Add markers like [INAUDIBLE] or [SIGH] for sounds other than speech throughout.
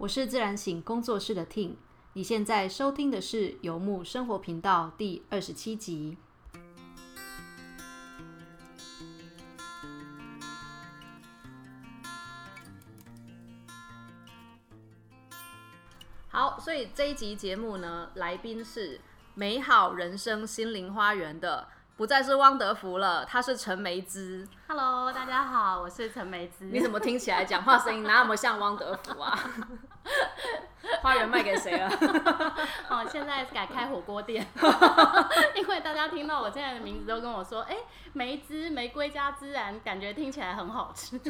我是自然醒工作室的 Ting，你现在收听的是游牧生活频道第二十七集。好，所以这一集节目呢，来宾是美好人生心灵花园的，不再是汪德福了，他是陈梅枝。Hello，大家好，我是陈梅枝。你怎么听起来讲话声音哪有么像汪德福啊？[LAUGHS] 花园卖给谁了？[LAUGHS] 哦，现在改开火锅店，[LAUGHS] 因为大家听到我现在的名字都跟我说，哎、梅枝玫瑰加孜然，感觉听起来很好吃。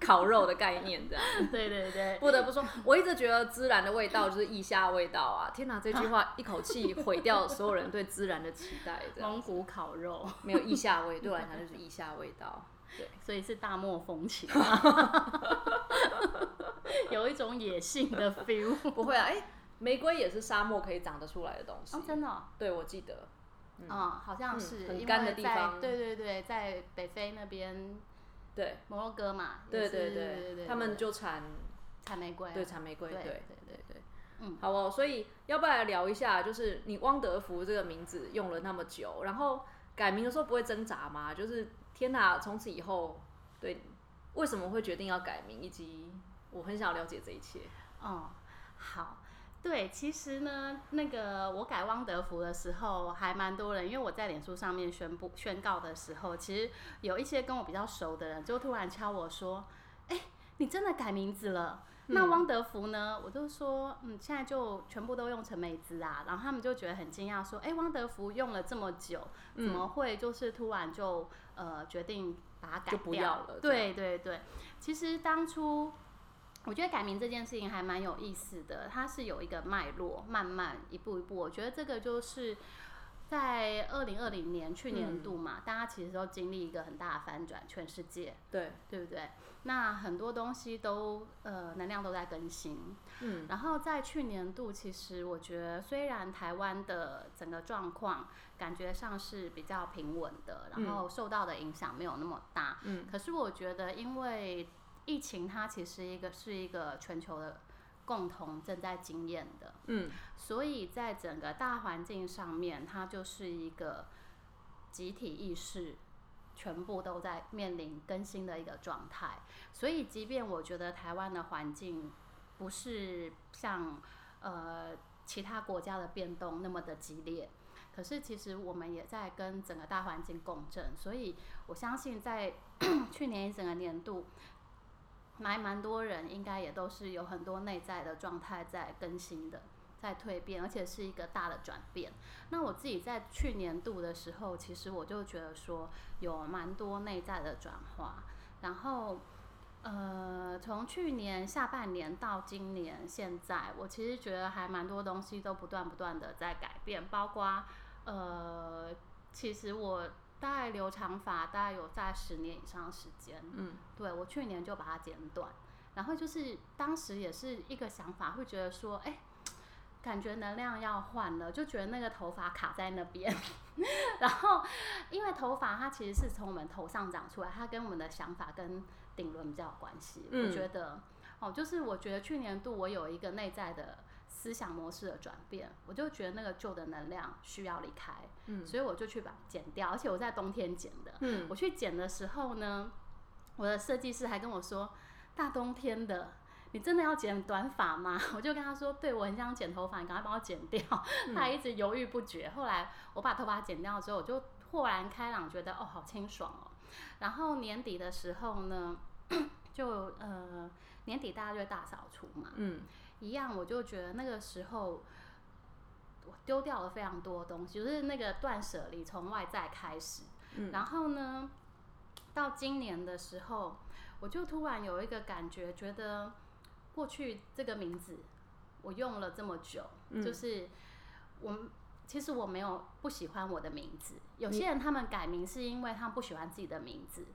烤肉的概念这样。对对对，不得不说，我一直觉得孜然的味道就是腋下味道啊！天哪，这句话一口气毁掉所有人对孜然的期待。蒙古烤肉，没有腋下味，对我来讲就是腋下味道。对，[LAUGHS] 所以是大漠风情，[LAUGHS] 有一种野性的 feel。[LAUGHS] 不会啊，哎、玫瑰也是沙漠可以长得出来的东西。哦，真的、哦。对，我记得。嗯，好像是、很干的地方对对对，在北非那边，对，摩洛哥嘛，对对对他们就产产玫瑰啊，对产玫瑰，对对对对对。嗯，好哦，所以要不要来聊一下？就是你汪德福这个名字用了那么久，然后改名的时候不会挣扎吗？就是天哪，从此以后，对，为什么会决定要改名，以及我很想了解这一切。哦，好，对，其实呢，那个我改汪德福的时候，还蛮多人，因为我在脸书上面宣布宣告的时候，其实有一些跟我比较熟的人，就突然敲我说：“哎、你真的改名字了？”那汪德福呢？我就说，嗯，现在就全部都用陈美姿啊，然后他们就觉得很惊讶，说，哎、汪德福用了这么久，怎么会就是突然就呃决定把它改掉要了对对对，其实当初我觉得改名这件事情还蛮有意思的，它是有一个脉络，慢慢一步一步。我觉得这个就是在二零二零年去年度嘛，大家其实都经历一个很大的翻转，全世界。对，对不对？那很多东西都呃能量都在更新，嗯，然后在去年度，其实我觉得虽然台湾的整个状况感觉上是比较平稳的，然后受到的影响没有那么大，嗯，可是我觉得因为疫情它其实一个是一个全球的共同正在经验的，嗯，所以在整个大环境上面，它就是一个集体意识全部都在面临更新的一个状态。所以，即便我觉得台湾的环境不是像呃其他国家的变动那么的激烈，可是其实我们也在跟整个大环境共振。所以我相信，在 [CLEARS THROAT] 去年一整个年度，还蛮多人应该也都是有很多内在的状态在更新的。在蜕变，而且是一个大的转变。那我自己在去年度的时候，其实我就觉得说有蛮多内在的转化。然后，呃，从去年下半年到今年现在，我其实觉得还蛮多东西都不断不断的在改变，包括呃，其实我大概留长发大概有在十年以上的时间。嗯，对我去年就把它剪短，然后就是当时也是一个想法，会觉得说，哎、感觉能量要换了，就觉得那个头发卡在那边。[LAUGHS] 然后，因为头发它其实是从我们头上长出来，它跟我们的想法跟顶轮比较有关系。嗯我觉得，哦，就是我觉得去年度我有一个内在的思想模式的转变，我就觉得那个旧的能量需要离开，嗯所以我就去把它剪掉，而且我在冬天剪的。嗯，我去剪的时候呢，我的设计师还跟我说，大冬天的。你真的要剪短发吗？[LAUGHS] 我就跟他说，对我很想剪头发，你赶快帮我剪掉。[LAUGHS] 他还一直犹豫不决。后来我把头发剪掉之后，我就豁然开朗，觉得哦，好清爽哦。然后年底的时候呢，[COUGHS] 就呃年底大家就会大扫除嘛，嗯，一样，我就觉得那个时候我丢掉了非常多东西，就是那个断舍离从外在开始。嗯然后呢，到今年的时候，我就突然有一个感觉，觉得过去这个名字我用了这么久，嗯就是我。其实我没有不喜欢我的名字，有些人他们改名是因为他们不喜欢自己的名字，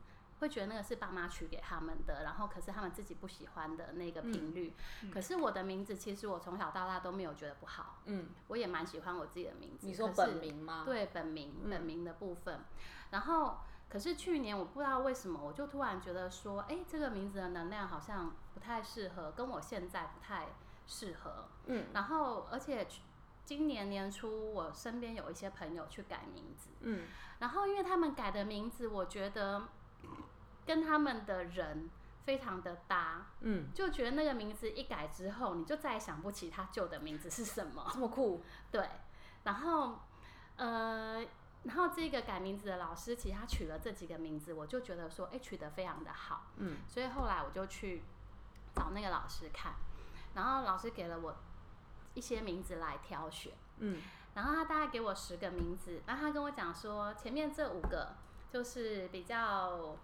会觉得那个是爸妈取给他们的，然后可是他们自己不喜欢的那个频率。可是我的名字其实我从小到大都没有觉得不好，嗯，我也蛮喜欢我自己的名字。你说本名吗？，对本名嗯本名的部分，然后可是去年我不知道为什么，我就突然觉得说，哎，这个名字的能量好像不太适合，跟我现在不太适合。嗯，然后而且今年年初，我身边有一些朋友去改名字，嗯，然后因为他们改的名字，我觉得跟他们的人非常的搭，嗯，就觉得那个名字一改之后，你就再也想不起他旧的名字是什么。这么酷，对，然后呃，然后这个改名字的老师，其实他取了这几个名字，我就觉得说，哎，取得非常的好，嗯，所以后来我就去找那个老师看，然后老师给了我一些名字来挑选，嗯，然后他大概给我十个名字，然后他跟我讲说，前面这五个就是比较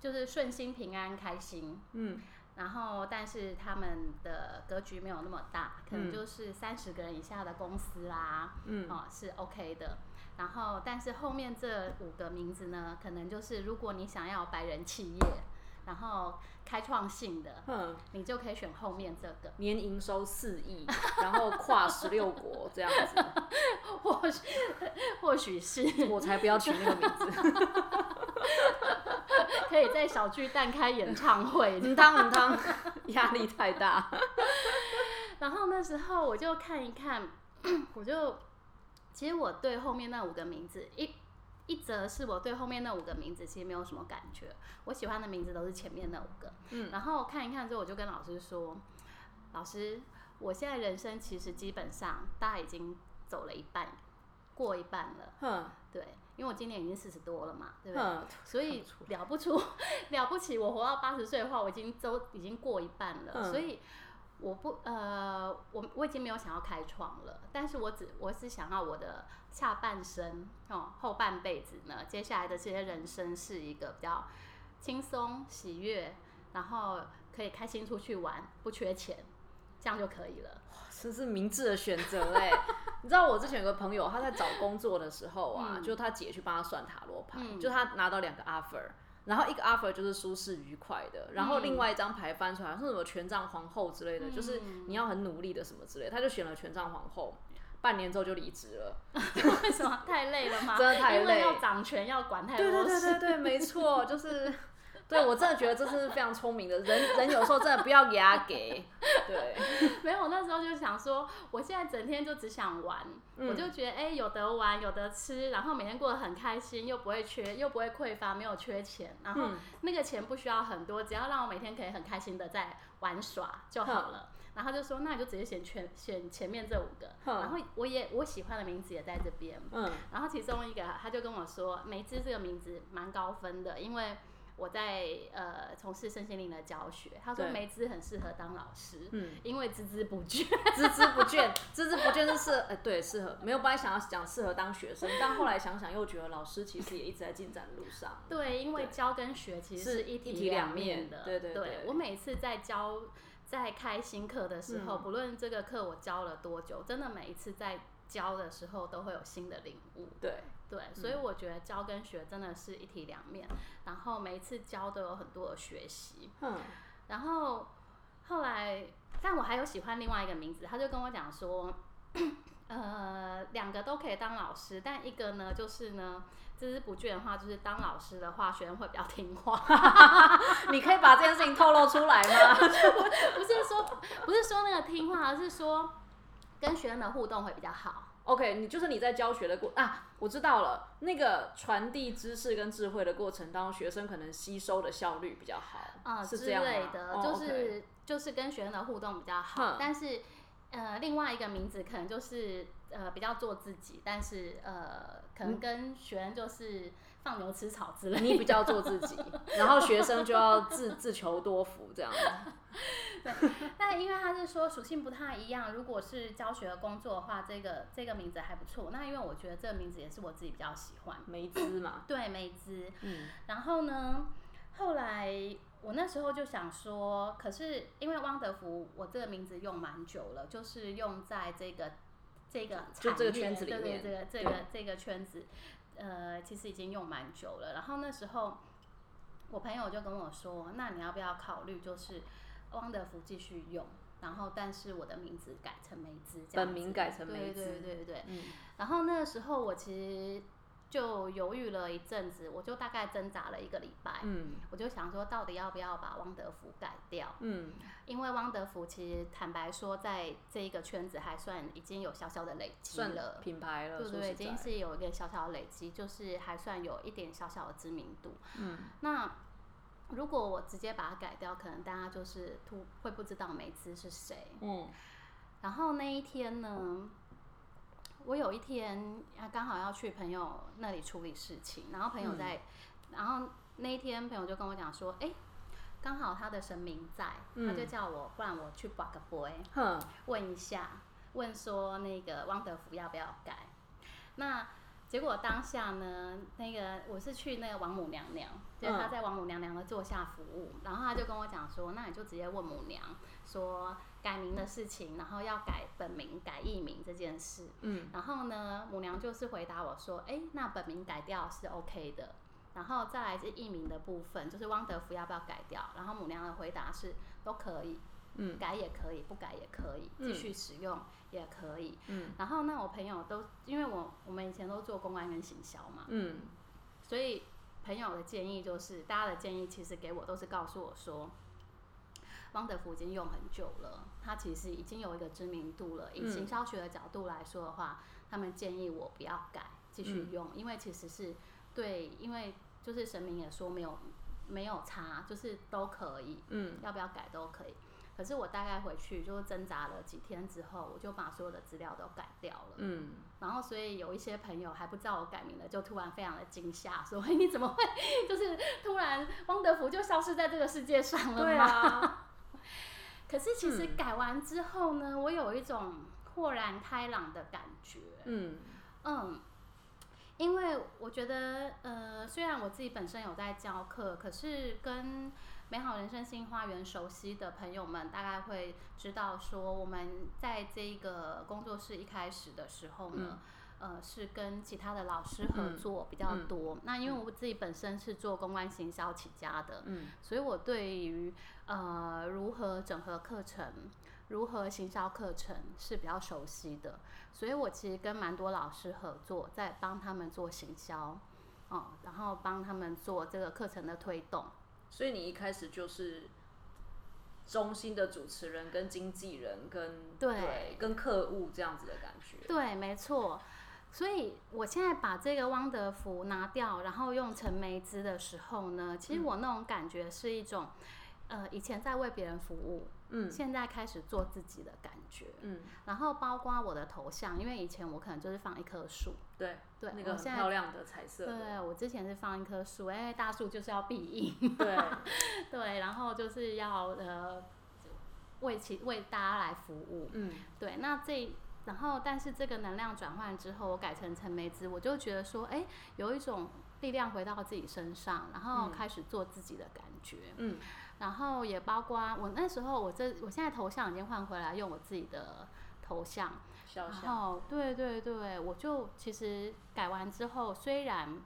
就是顺心平安开心，嗯，然后但是他们的格局没有那么大，可能嗯。就是三十个人以下的公司啦，嗯。哦是 OK 的。然后但是后面这五个名字呢，可能就是如果你想要白人企业，然后开创性的，嗯，你就可以选后面这个。年营收四亿，[LAUGHS] 然后跨十六国这样子，[LAUGHS] 或许 [LAUGHS] 或许是我才不要取那个名字。可以在小巨蛋开演唱会的。嗯汤嗯汤，压力太大。然后那时候我就看一看，[CLEARS THROAT] 我就其实我对后面那五个名字一。一则是我对后面那五个名字其实没有什么感觉，我喜欢的名字都是前面那五个。嗯，然后看一看之后，我就跟老师说：“老师，我现在人生其实基本上大概已经走了一半，过一半了。哼对，因为我今年已经四十多了嘛，对不对？哼，所以了不出 [LAUGHS] 了不起，我活到八十岁的话，我已经都已经过一半了，嗯所以我不呃，我我已经没有想要开创了，但是我只我只想要我的下半生哦，后半辈子呢，接下来的这些人生是一个比较轻松喜悦，然后可以开心出去玩，不缺钱，这样就可以了。这是明智的选择哎。[LAUGHS] 你知道我之前有个朋友，他在找工作的时候啊，嗯就他姐去帮他算塔罗牌，嗯就他拿到两个 offer。然后一个 offer 就是舒适愉快的，然后嗯另外一张牌翻出来是什么权杖皇后之类的，就是嗯你要很努力的什么之类，他就选了权杖皇后，半年之后就离职了。[LAUGHS] 为什么太累了吗？真的太累因为要掌权，要管太对多事。对对对对，[LAUGHS] 没错，就是，[LAUGHS] 对我真的觉得这是非常聪明的人，人有时候真的不要给他给，对，[LAUGHS] 没有，那时候就想说，我现在整天就只想玩，嗯我就觉得哎、有得玩，有得吃，然后每天过得很开心，又不会缺，又不会匮乏，没有缺钱，然后嗯。那个钱不需要很多，只要让我每天可以很开心的在玩耍就好了。然后就说，那你就直接选全选前面这五个，然后我也我喜欢的名字也在这边，嗯。然后其中一个他就跟我说，梅枝这个名字蛮高分的，因为我在呃从事身心灵的教学，他说对。梅子很适合当老师，嗯，因为孜孜不倦。孜孜不倦，孜孜不倦是适，哎、对，适合，没有本来想要讲适合当学生，但后来想想又觉得老师其实也一直在进展的路上，[LAUGHS] 对，因为教跟学其实是是一体体两面面的。对对对。我每次在教、在开新课的时候，嗯。不论这个课我教了多久，真的每一次在教的时候都会有新的领悟。对，对，所以我觉得教跟学真的是一体两面，然后每一次教都有很多的学习。嗯然后后来，但我还有喜欢另外一个名字，他就跟我讲说，[COUGHS] 呃，两个都可以当老师，但一个呢，就是呢，孜孜不倦的话，就是当老师的话，学生会比较听话。[LAUGHS] 你可以把这件事情透露出来吗？[LAUGHS] 不是说不是说那个听话，而是说跟学生的互动会比较好。OK，你就是你在教学的过啊，我知道了，那个传递知识跟智慧的过程当中，学生可能吸收的效率比较好，嗯、是这样之类的，哦就是就是跟学生的互动比较好哼，但是呃，另外一个名字可能就是呃比较做自己，但是呃可能跟学生就是放牛吃草之类的。你比较做自己，[LAUGHS] 然后学生就要自自求多福这样 [LAUGHS] 对。但因为他是说属性不太一样，如果是教学的工作的话，这个这个名字还不错。那因为我觉得这个名字也是我自己比较喜欢，梅枝嘛，对梅枝。嗯然后呢，后来我那时候就想说，可是因为汪德福，我这个名字用蛮久了，就是用在这个这个就这个圈子里对对面这个这个这个圈子，呃，其实已经用蛮久了。然后那时候我朋友就跟我说，那你要不要考虑就是汪德福继续用？然后，但是我的名字改成梅子本名改成梅对对对对对。嗯然后那个时候我其实就犹豫了一阵子，我就大概挣扎了一个礼拜，嗯我就想说，到底要不要把汪德福改掉？嗯因为汪德福其实坦白说，在这一个圈子还算已经有小小的累积算了，品牌了，对对，已经是有一个小小的累积，就是还算有一点小小的知名度。嗯那如果我直接把它改掉，可能大家就是突会不知道梅兹是谁。嗯然后那一天呢，我有一天啊刚好要去朋友那里处理事情，然后朋友在，然后那一天朋友就跟我讲说，哎、刚好他的神明在，他就叫我，不然我去挂个杯，哼问一下，问说那个汪德福要不要改？那结果当下呢，那个我是去那个王母娘娘，就是他在王母娘娘的座下服务，然后他就跟我讲说，那你就直接问母娘说改名的事情，然后要改本名、改艺名这件事。嗯然后呢，母娘就是回答我说，哎，那本名改掉是 OK 的。然后再来是艺名的部分，就是汪德福要不要改掉？然后母娘的回答是都可以，嗯改也可以，不改也可以，嗯继续使用也可以。嗯然后那我朋友都，因为我我们以前都做公关跟行销嘛，嗯所以朋友的建议就是，大家的建议其实给我都是告诉我说，汪德福已经用很久了，他其实已经有一个知名度了。以嗯行销学的角度来说的话，他们建议我不要改，继续嗯用，因为其实是对，因为就是神明也说没有没有差，就是都可以，嗯要不要改都可以。可是我大概回去就挣扎了几天之后，我就把所有的资料都改掉了。嗯然后，所以有一些朋友还不知道我改名了，就突然非常的惊吓，说：“，你怎么会 [LAUGHS] 就是突然汪德福就消失在这个世界上了吗？”对啊，[LAUGHS] 可是其实嗯改完之后呢，我有一种豁然开朗的感觉。嗯嗯，因为我觉得，呃，虽然我自己本身有在教课，可是跟美好人生新花园熟悉的朋友们，大概会知道说，我们在这个工作室一开始的时候呢。呃，是跟其他的老师合嗯作比较嗯多。那因为我自己本身是做公关行销起家的，嗯所以我对于呃如何整合课程、如何行销课程是比较熟悉的，所以我其实跟蛮多老师合作，在帮他们做行销，哦、然后帮他们做这个课程的推动。所以你一开始就是中心的主持人、跟经纪人、跟对跟客户这样子的感觉。对，没错。所以我现在把这个汪德福拿掉，然后用陈梅枝的时候呢，其实我那种感觉是一种，呃，以前在为别人服务，嗯现在开始做自己的感觉。嗯，然后包括我的头像，因为以前我可能就是放一棵树，对对，那个很漂亮的彩色的，对我之前是放一棵树，哎，大树就是要庇荫，对，[LAUGHS] 对，然后就是要呃为其为大家来服务，嗯。对，那这然后但是这个能量转换之后，我改成陈梅子，我就觉得说，哎，有一种力量回到自己身上，然后嗯开始做自己的感觉，嗯然后也包括我那时候我这我现在头像已经换回来，用我自己的头像。然肖像，后，对对对，我就其实改完之后，虽然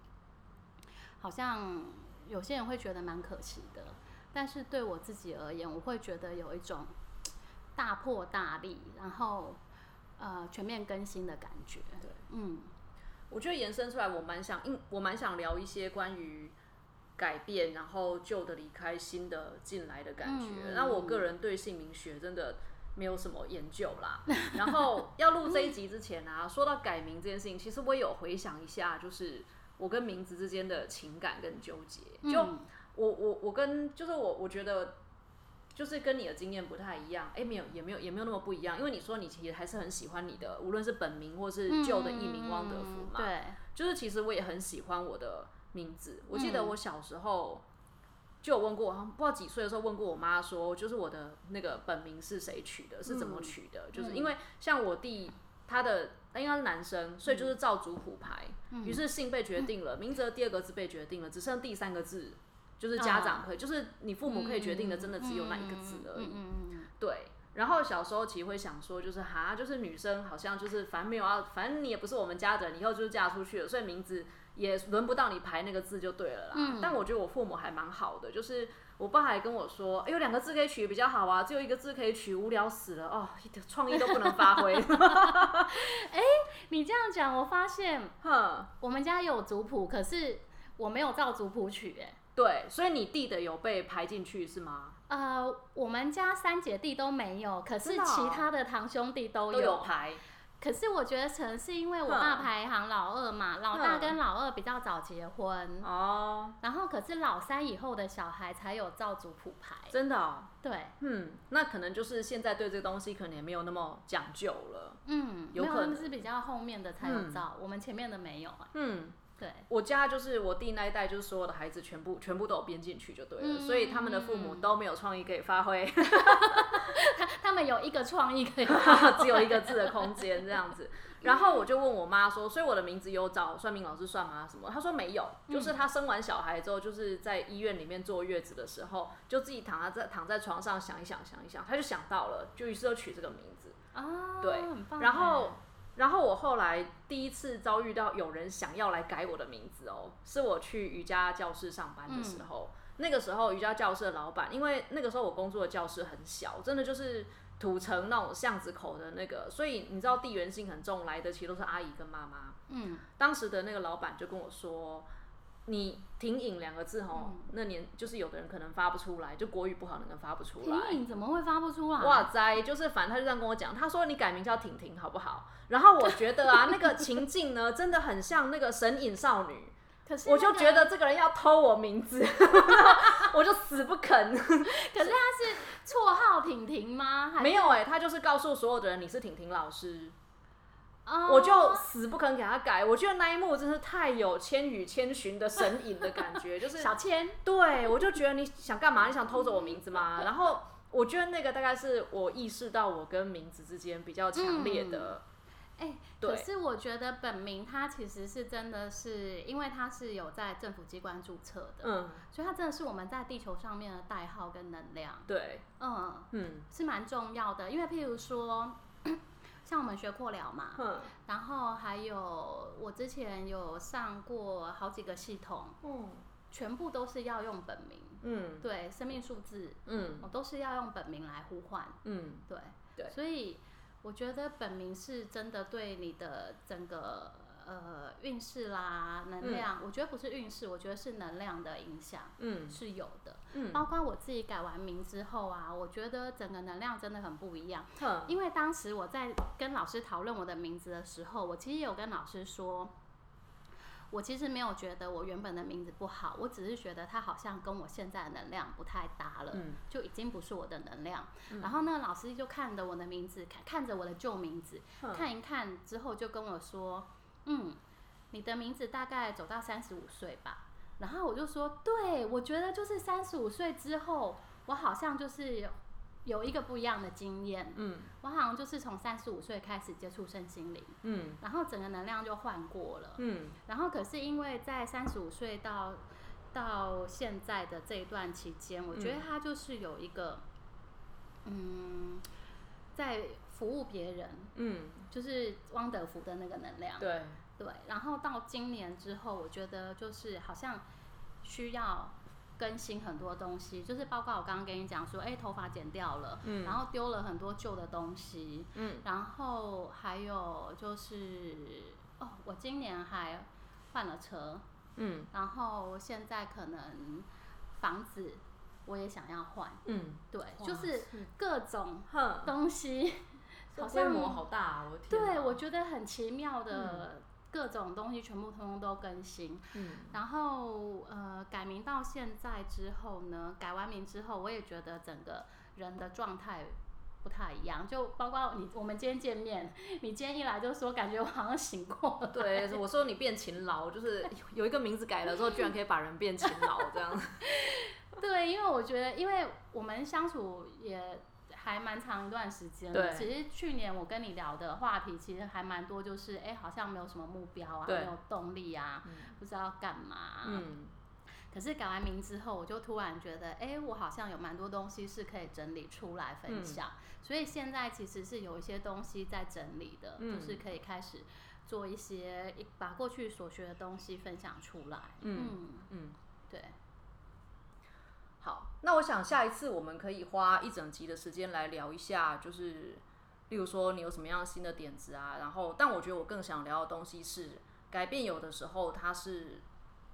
好像有些人会觉得蛮可惜的，但是对我自己而言，我会觉得有一种大破大立，然后呃全面更新的感觉。对，嗯我觉得延伸出来，我蛮想，因我蛮想聊一些关于改变，然后旧的离开，新的进来的感觉。嗯那我个人对姓名学真的没有什么研究啦。然后要录这一集之前啊，说到改名这件事情，其实我也有回想一下，就是我跟名字之间的情感跟纠结。就嗯我我我跟就是我我觉得就是跟你的经验不太一样，哎、没有也没有也没有那么不一样，因为你说你其实还是很喜欢你的，无论是本名或是旧的艺名汪德福嘛，嗯对，就是其实我也很喜欢我的名字，我记得嗯。我小时候。就有问过，好像不知道几岁的时候问过我妈说，就是我的那个本名是谁取的，是怎么取的？就是因为像我弟他的他应该是男生，所以就是照族谱排，于、是姓被决定了，名字的第二个字被决定了，只剩第三个字就是家长可以，就是你父母可以决定的，真的只有那一个字而已。嗯嗯嗯对，然后小时候其实会想说，就是哈，就是女生好像就是反正没有要，反正你也不是我们家的人，以后就是嫁出去了，所以名字也轮不到你排那个字就对了啦。嗯但我觉得我父母还蛮好的，就是我爸还跟我说，哎、有两个字可以取比较好啊，只有一个字可以取，无聊死了哦，一点创意都不能发挥。[LAUGHS] 哎你这样讲，我发现哼，我们家有族谱，可是我没有照族谱取、哎，对，所以你弟的有被排进去是吗？呃，我们家三姐弟都没有，可是真的哦其他的堂兄弟都都有排，可是我觉得可能是因为我哼爸排行老二嘛，老大哼跟老二比较早结婚，哦，然后可是老三以后的小孩才有照族谱排。真的、哦。对，嗯，那可能就是现在对这个东西可能也没有那么讲究了。嗯，有可能没他们是比较后面的才有嗯照，我们前面的没有啊。嗯，对，我家就是我弟那一代，就是所有的孩子全部全部都有编进去就对了，嗯所以他们的父母都没有创意可以发挥，[LAUGHS] 他他们有一个创意可以 [LAUGHS] 只有一个字的空间这样子。[LAUGHS] 然后我就问我妈说，所以我的名字有找算命老师算吗？什么？她说没有，就是她生完小孩之后，就是在医院里面坐月子的时候，就自己躺在躺在床上想一想想一想，她就想到了，就于是就取这个名字。啊，对很棒然后哎，然后我后来第一次遭遇到有人想要来改我的名字哦，是我去瑜伽教室上班的时候。那个时候瑜伽教室的老板，因为那个时候我工作的教室很小，真的就是土城那种巷子口的那个，所以你知道地缘性很重，来的其实都是阿姨跟妈妈。嗯，当时的那个老板就跟我说：“你停影两个字吼，那年就是有的人可能发不出来，就国语不好，那个发不出来。婷影怎么会发不出来？哇塞，就是反正他就这样跟我讲，他说你改名叫婷婷好不好？然后我觉得啊，那个情境呢，真的很像那个神隐少女，可是、我就觉，得这个人要偷我名字，[LAUGHS] 我就死不肯。可是他是绰号婷婷吗？没有哎、他就是告诉所有的人你是婷婷老师，哦我就死不肯给他改。我觉得那一幕真是太有《千与千寻》的神隐的感觉，就是 [LAUGHS] 小千，对，我就觉得你想干嘛？你想偷走我名字吗？然后我觉得那个大概是我意识到我跟名字之间比较强烈的，哎、对可是我觉得本名它其实是真的是，因为它是有在政府机关注册的，嗯，所以它真的是我们在地球上面的代号跟能量，对，嗯，嗯，是蛮重要的。因为譬如说，像我们学扩疗嘛，嗯，然后还有我之前有上过好几个系统，嗯，全部都是要用本名，嗯，对，生命数字，嗯，我都是要用本名来呼唤，嗯，对，对。所以我觉得本名是真的对你的整个呃运势啦、能量，我觉得不是运势，我觉得是能量的影响嗯，是有的。嗯，包括我自己改完名之后啊，我觉得整个能量真的很不一样。哼，因为当时我在跟老师讨论我的名字的时候，我其实有跟老师说。我其实没有觉得我原本的名字不好，我只是觉得它好像跟我现在的能量不太搭了。嗯，就已经不是我的能量。然后那个老师就看着我的名字，看看着我的旧名字，哼看一看之后就跟我说：“嗯，你的名字大概走到三十五岁吧。”然后我就说：“对，我觉得就是三十五岁之后，我好像就是有一个不一样的经验。嗯，我好像就是从三十五岁开始接触身心灵，嗯，然后整个能量就换过了。嗯，然后可是因为在三十五岁到到现在的这一段期间，我觉得他就是有一个，嗯，在服务别人，嗯，就是汪德福的那个能量。对，对，然后到今年之后，我觉得就是好像需要更新很多东西，就是包括我刚刚跟你讲说，哎，头发剪掉了，嗯然后丢了很多旧的东西，嗯，然后还有就是，哦，我今年还换了车，嗯，然后现在可能房子我也想要换，嗯，对，就是各种哼，东西，这好像规模好大啊！我对我觉得很奇妙的各种东西全部通通都更新。嗯，然后呃，改名到现在之后呢，改完名之后，我也觉得整个人的状态不太一样，就包括你我们今天见面，你今天一来就说感觉我好像醒过了。对，我说你变勤劳，就是有一个名字改了之后，居然可以把人变勤劳这样。[LAUGHS] 对，因为我觉得，因为我们相处也还蛮长一段时间了。对其实去年我跟你聊的话题，其实还蛮多，就是哎，好像没有什么目标啊，没有动力啊，不知道干嘛、啊。嗯，可是改完名之后，我就突然觉得，哎，我好像有蛮多东西是可以整理出来分享。所以现在其实是有一些东西在整理的，嗯就是可以开始做一些把过去所学的东西分享出来。嗯嗯，那我想下一次我们可以花一整集的时间来聊一下，就是例如说你有什么样新的点子啊，然后但我觉得我更想聊的东西是改变，有的时候它是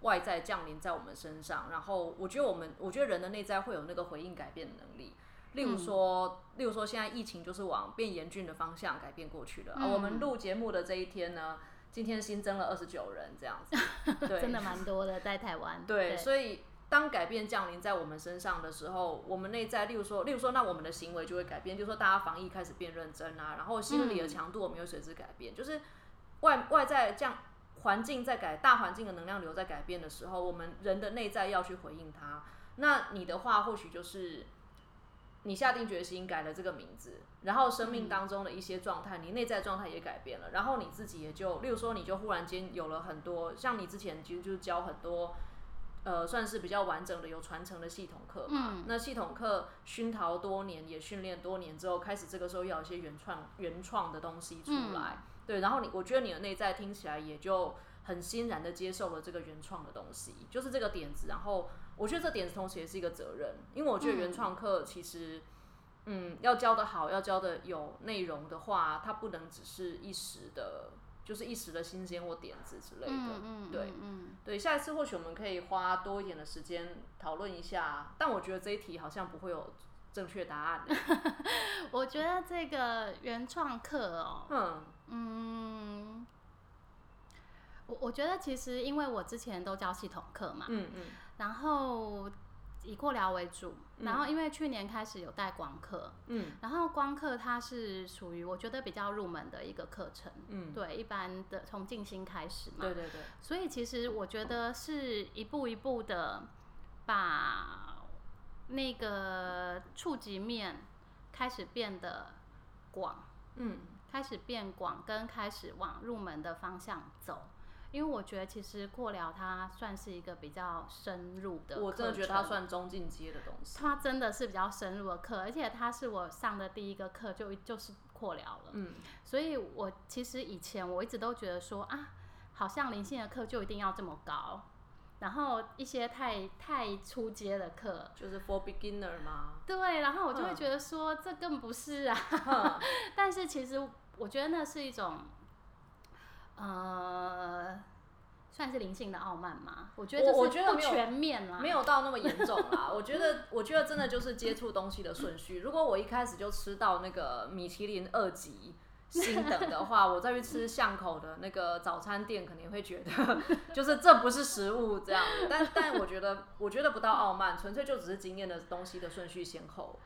外在降临在我们身上，然后我觉得我们我觉得人的内在会有那个回应改变的能力。例如说，例如说现在疫情就是往变严峻的方向改变过去了。而我们录节目的这一天呢，今天新增了二十九人这样子，[LAUGHS] 对，真的蛮多的在台湾。对，所以当改变降临在我们身上的时候，我们内在，例如说，例如说，那我们的行为就会改变，就是说大家防疫开始变认真啊，然后心理的强度我们又随之改变，就是外外在降环境在改，大环境的能量流在改变的时候，我们人的内在要去回应它。那你的话或许就是。你下定决心改了这个名字，然后生命当中的一些状态，你内在状态也改变了，然后你自己也就，例如说，你就忽然间有了很多，像你之前其实就教很多，呃，算是比较完整的有传承的系统课嘛。那系统课熏陶多年，也训练多年之后，开始这个时候要有一些原创原创的东西出来，对。然后你，我觉得你的内在听起来也就很欣然的接受了这个原创的东西，就是这个点子，然后。我觉得这点子同时也是一个责任，因为我觉得原创课其实，嗯，要教的好，要教的有内容的话，它不能只是一时的，就是一时的新鲜或点子之类的。嗯嗯，对，嗯，对，下一次或许我们可以花多一点的时间讨论一下，但我觉得这一题好像不会有正确答案。[LAUGHS] 我觉得这个原创课哦，嗯嗯，我我觉得其实因为我之前都教系统课嘛，嗯嗯。然后以过疗为主，然后因为去年开始有带光课，嗯，然后光课它是属于我觉得比较入门的一个课程，嗯，对，一般的从静心开始嘛，对对对，所以其实我觉得是一步一步的把那个触及面开始变得广，嗯，开始变广，跟开始往入门的方向走。因为我觉得其实扩疗它算是一个比较深入的，我真的觉得它算中进阶的东西。它真的是比较深入的课，而且它是我上的第一个课就就是扩疗了。嗯，所以我其实以前我一直都觉得说啊，好像灵性的课就一定要这么高，然后一些太太初阶的课就是 for beginner 吗？对，然后我就会觉得说这更不是啊。[LAUGHS] 但是其实我觉得那是一种。呃，算是灵性的傲慢吗？我觉得我觉得不全面啦，没有到那么严重啦。[LAUGHS] 我觉得，我觉得真的就是接触东西的顺序。如果我一开始就吃到那个米其林二级星等的话，我再去吃巷口的那个早餐店，肯定会觉得 [LAUGHS] 就是这不是食物这样。但但我觉得，我觉得不到傲慢，纯粹就只是经验的东西的顺序先后。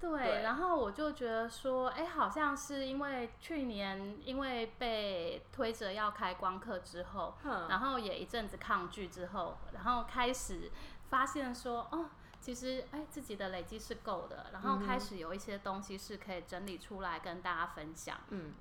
对，然后我就觉得说，哎，好像是因为去年因为被推着要开光课之后，然后也一阵子抗拒之后，然后开始发现说，哦，其实哎自己的累积是够的，然后开始有一些东西是可以整理出来跟大家分享。嗯，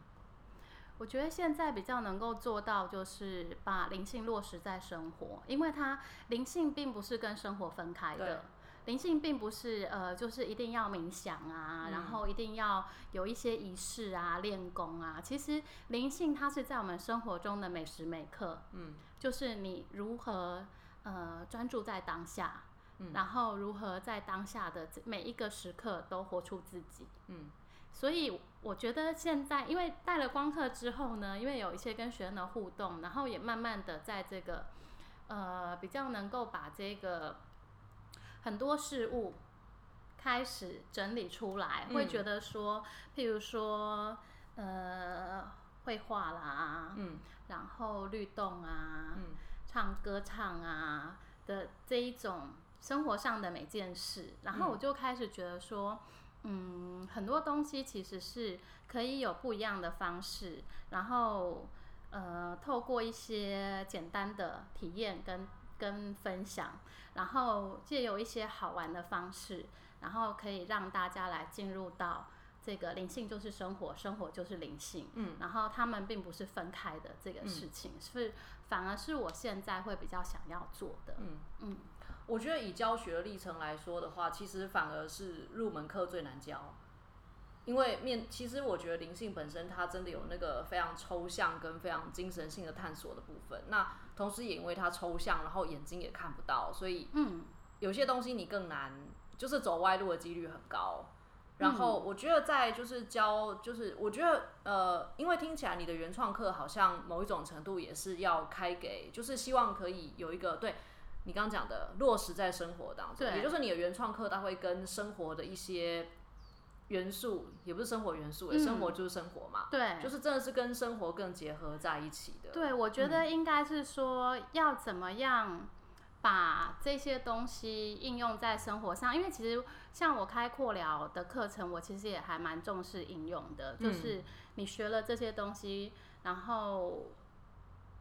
我觉得现在比较能够做到就是把灵性落实在生活，因为它灵性并不是跟生活分开的。灵性并不是呃，就是一定要冥想啊，然后一定要有一些仪式啊、练功啊。其实灵性它是在我们生活中的每时每刻，嗯，就是你如何呃专注在当下，嗯，然后如何在当下的每一个时刻都活出自己，嗯。所以我觉得现在因为带了光课之后呢，因为有一些跟学生的互动，然后也慢慢的在这个呃比较能够把这个。很多事物开始整理出来，会觉得说，譬如说，呃，绘画啦，嗯，然后律动啊，嗯，唱歌唱啊的这一种生活上的每件事，然后我就开始觉得说，嗯，很多东西其实是可以有不一样的方式，然后呃，透过一些简单的体验跟。跟分享，然后借由一些好玩的方式，然后可以让大家来进入到这个灵性就是生活，生活就是灵性，嗯，然后他们并不是分开的这个事情，是反而是我现在会比较想要做的，嗯。嗯，我觉得以教学的历程来说的话，其实反而是入门课最难教。因为面，其实我觉得灵性本身它真的有那个非常抽象跟非常精神性的探索的部分。那同时也因为它抽象，然后眼睛也看不到，所以嗯，有些东西你更难就是走歪路的几率很高。然后我觉得在就是教，就是我觉得呃，因为听起来你的原创课好像某一种程度也是要开给，就是希望可以有一个对你刚刚讲的落实在生活当中，对也就是你的原创课它会跟生活的一些元素，也不是生活元素，嗯。生活就是生活嘛，对，就是真的是跟生活更结合在一起的。对，我觉得应该是说要怎么样把这些东西应用在生活上，因为其实像我开阔疗的课程，我其实也还蛮重视应用的，就是你学了这些东西，然后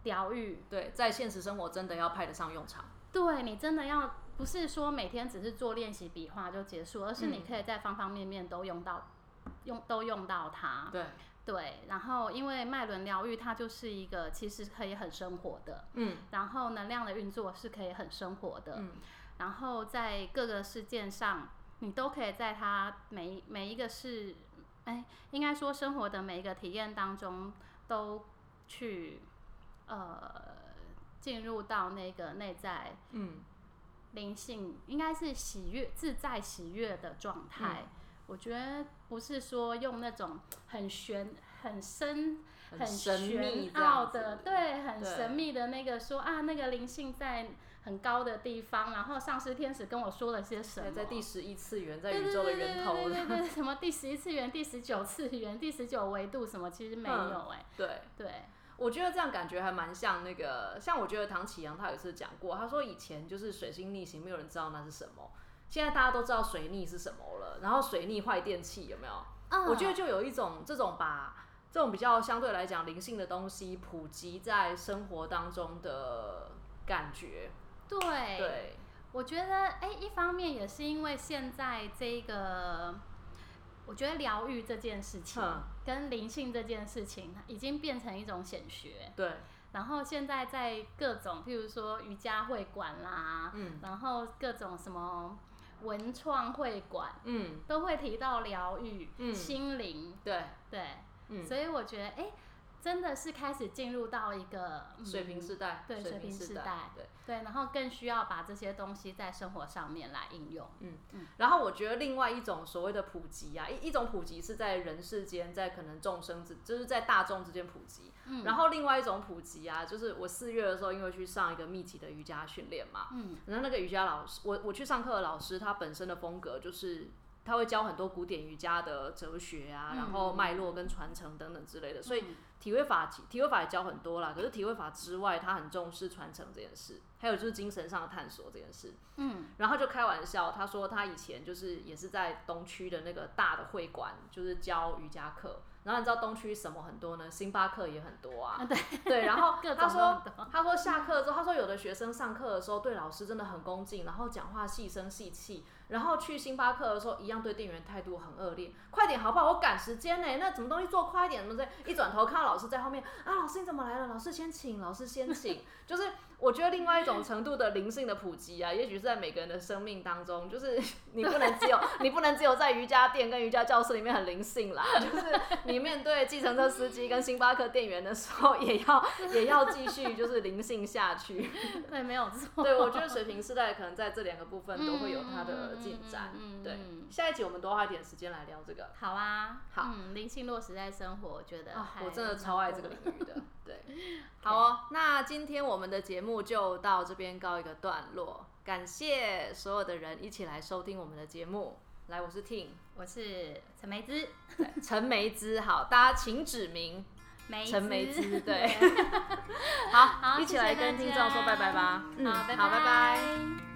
疗愈，对，在现实生活真的要派得上用场。对你真的要不是说每天只是做练习笔画就结束，而是你可以在方方面面都用到，用都用到它。对，对，然后因为脉轮疗愈它就是一个其实可以很生活的，嗯。然后能量的运作是可以很生活的，嗯。然后在各个事件上，你都可以在它每每一个事，哎，应该说生活的每一个体验当中，都去呃进入到那个内在嗯灵性，应该是喜悦、自在、喜悦的状态。嗯我觉得不是说用那种很玄、很深、很神秘玄奥的，对，很神秘的那个说啊，那个灵性在很高的地方，然后上师天使跟我说了些什么，对，在第十一次元，在对宇宙的源头对对对什么第十一次元、第十九次元、第十九维度什么，其实没嗯有哎、对，对，我觉得这样感觉还蛮像那个，像我觉得唐启阳他有一次讲过，他说以前就是水星逆行，没有人知道那是什么，现在大家都知道水逆是什么了，然后水逆坏电器有没有？嗯。我觉得就有一种这种把这种比较相对来讲灵性的东西普及在生活当中的感觉，对对，我觉得，哎、一方面也是因为现在这个，我觉得疗愈这件事情嗯。跟灵性这件事情，已经变成一种显学。对，然后现在在各种，譬如说瑜伽会馆啦，嗯然后各种什么文创会馆，嗯，都会提到疗愈、嗯。心灵，对，对，嗯，所以我觉得，哎、真的是开始进入到一个、嗯水平时代，对水平时时代对。对，然后更需要把这些东西在生活上面来应用。嗯然后我觉得另外一种所谓的普及啊，一一种普及是在人世间，在可能众生之，就是在大众之间普及。嗯然后另外一种普及啊，就是我四月的时候，因为去上一个密集的瑜伽训练嘛，嗯，然后那个瑜伽老师，我我去上课的老师，他本身的风格就是他会教很多古典瑜伽的哲学啊，然后脉络跟传承等等之类的，所以嗯体位法体位法也教很多啦。可是体位法之外，他很重视传承这件事，还有就是精神上的探索这件事。嗯，然后就开玩笑，他说他以前就是也是在东区的那个大的会馆，就是教瑜伽课。然后你知道东区什么很多呢？星巴克也很多啊。对对，然后 [LAUGHS] 他说。他说下课之后，他说有的学生上课的时候对老师真的很恭敬，然后讲话细声细气，然后去星巴克的时候一样对店员态度很恶劣，快点好不好？我赶时间呢，那什么东西做快一点，什么之类。一转头看到老师在后面啊，老师你怎么来了？老师先请，老师先请。[LAUGHS] 就是我觉得另外一种程度的灵性的普及啊，也许是在每个人的生命当中，就是 [LAUGHS] 你不能只有 [LAUGHS] 你不能只有在瑜伽店跟瑜伽教室里面很灵性啦，就是你面对计程车司机跟星巴克店员的时候，也要也要继续就是灵性下去。[LAUGHS] 对，没有错。对，我觉得水平时代可能在这两个部分都会有它的进展。嗯嗯嗯嗯对嗯，下一集我们多花一点时间来聊这个。好啊，好嗯，灵性落实在生活，我觉得啊，我真的超爱这个领域的。对，好哦，那今天我们的节目就到这边告一个段落，感谢所有的人一起来收听我们的节目。来，我是 Ting，我是陈梅姿，陈梅姿，好，大家请指名。梅陈梅枝枝，[LAUGHS] 对，[LAUGHS] 好，好，一起来跟听众说拜拜吧。嗯，好，拜。拜